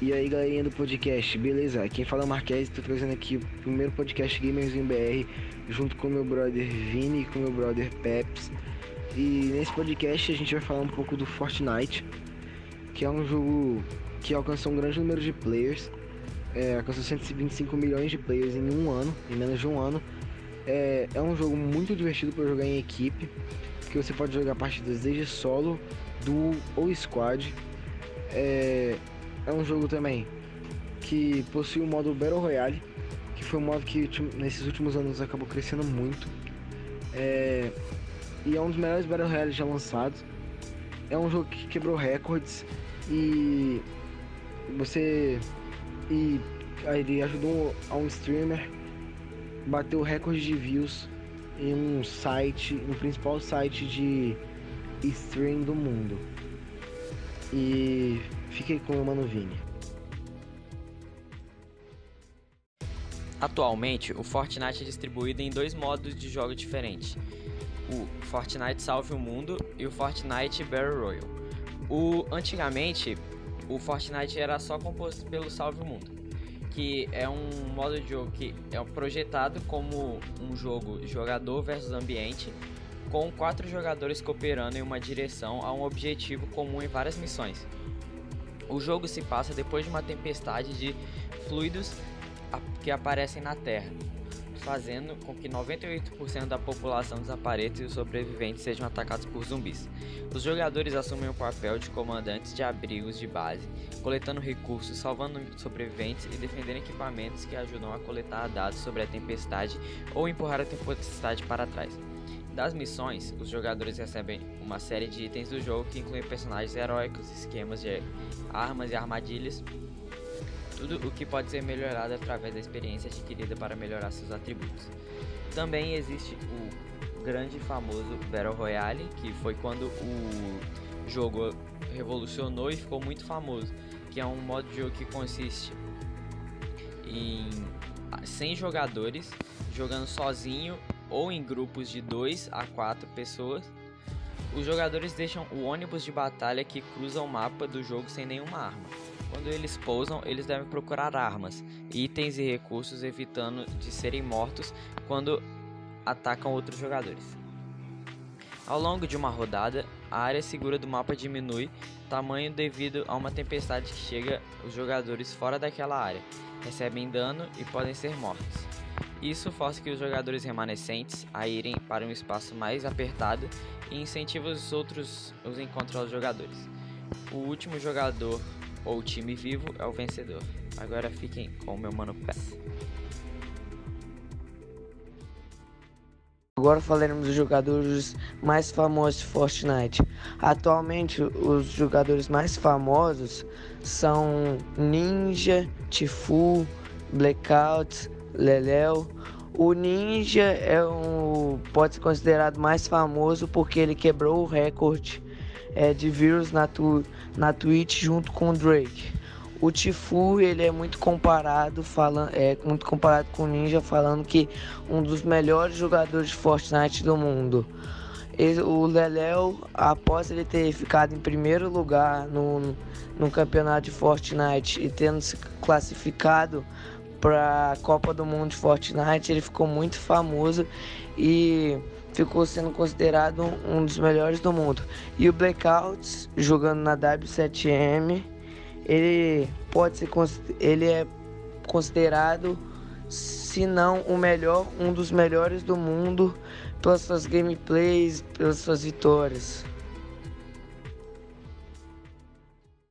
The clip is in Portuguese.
E aí galerinha do podcast, beleza? Quem fala é o Marques, tô trazendo aqui o primeiro podcast Gamers em BR junto com meu brother Vini e com meu brother Peps. E nesse podcast a gente vai falar um pouco do Fortnite, que é um jogo que alcançou um grande número de players, é, alcançou 125 milhões de players em um ano, em menos de um ano. É, é um jogo muito divertido para jogar em equipe, que você pode jogar partidas desde solo, duo ou squad. É, é um jogo também que possui o modo Battle Royale, que foi um modo que nesses últimos anos acabou crescendo muito. É, e é um dos melhores Battle Royale já lançados. É um jogo que quebrou recordes e você e ele ajudou a um streamer bater o recorde de views em um site, no principal site de stream do mundo. E fiquei com o Mano Vini. Atualmente, o Fortnite é distribuído em dois modos de jogo diferentes: o Fortnite Salve o Mundo e o Fortnite Battle Royale. O, antigamente, o Fortnite era só composto pelo Salve o Mundo, que é um modo de jogo que é projetado como um jogo jogador versus ambiente, com quatro jogadores cooperando em uma direção a um objetivo comum em várias missões. O jogo se passa depois de uma tempestade de fluidos que aparecem na Terra, fazendo com que 98% da população desapareça e os sobreviventes sejam atacados por zumbis. Os jogadores assumem o papel de comandantes de abrigos de base, coletando recursos, salvando sobreviventes e defendendo equipamentos que ajudam a coletar dados sobre a tempestade ou empurrar a tempestade para trás. Das missões, os jogadores recebem uma série de itens do jogo que incluem personagens heróicos, esquemas de armas e armadilhas, tudo o que pode ser melhorado através da experiência adquirida para melhorar seus atributos. Também existe o grande e famoso Battle Royale, que foi quando o jogo revolucionou e ficou muito famoso, que é um modo de jogo que consiste em 100 jogadores jogando sozinho ou em grupos de 2 a 4 pessoas. Os jogadores deixam o ônibus de batalha que cruza o mapa do jogo sem nenhuma arma. Quando eles pousam, eles devem procurar armas, itens e recursos, evitando de serem mortos quando atacam outros jogadores. Ao longo de uma rodada, a área segura do mapa diminui tamanho devido a uma tempestade que chega os jogadores fora daquela área, recebem dano e podem ser mortos. Isso força que os jogadores remanescentes a irem para um espaço mais apertado e incentiva os outros os encontros aos jogadores. O último jogador ou time vivo é o vencedor. Agora fiquem com o meu mano Pés. Agora falaremos dos jogadores mais famosos de Fortnite. Atualmente, os jogadores mais famosos são Ninja, Tifu, Blackout, Leléo. O Ninja é um, pode ser considerado mais famoso porque ele quebrou o recorde é, de views na, tu, na Twitch junto com o Drake. O Tifu ele é muito comparado falando é muito comparado com o Ninja falando que um dos melhores jogadores de Fortnite do mundo. Ele, o Leléo, após ele ter ficado em primeiro lugar no, no campeonato de Fortnite e tendo se classificado para a Copa do Mundo de Fortnite, ele ficou muito famoso e ficou sendo considerado um dos melhores do mundo. E o Blackouts, jogando na W7M, ele pode ser ele é considerado se não o melhor, um dos melhores do mundo pelas suas gameplays, pelas suas vitórias.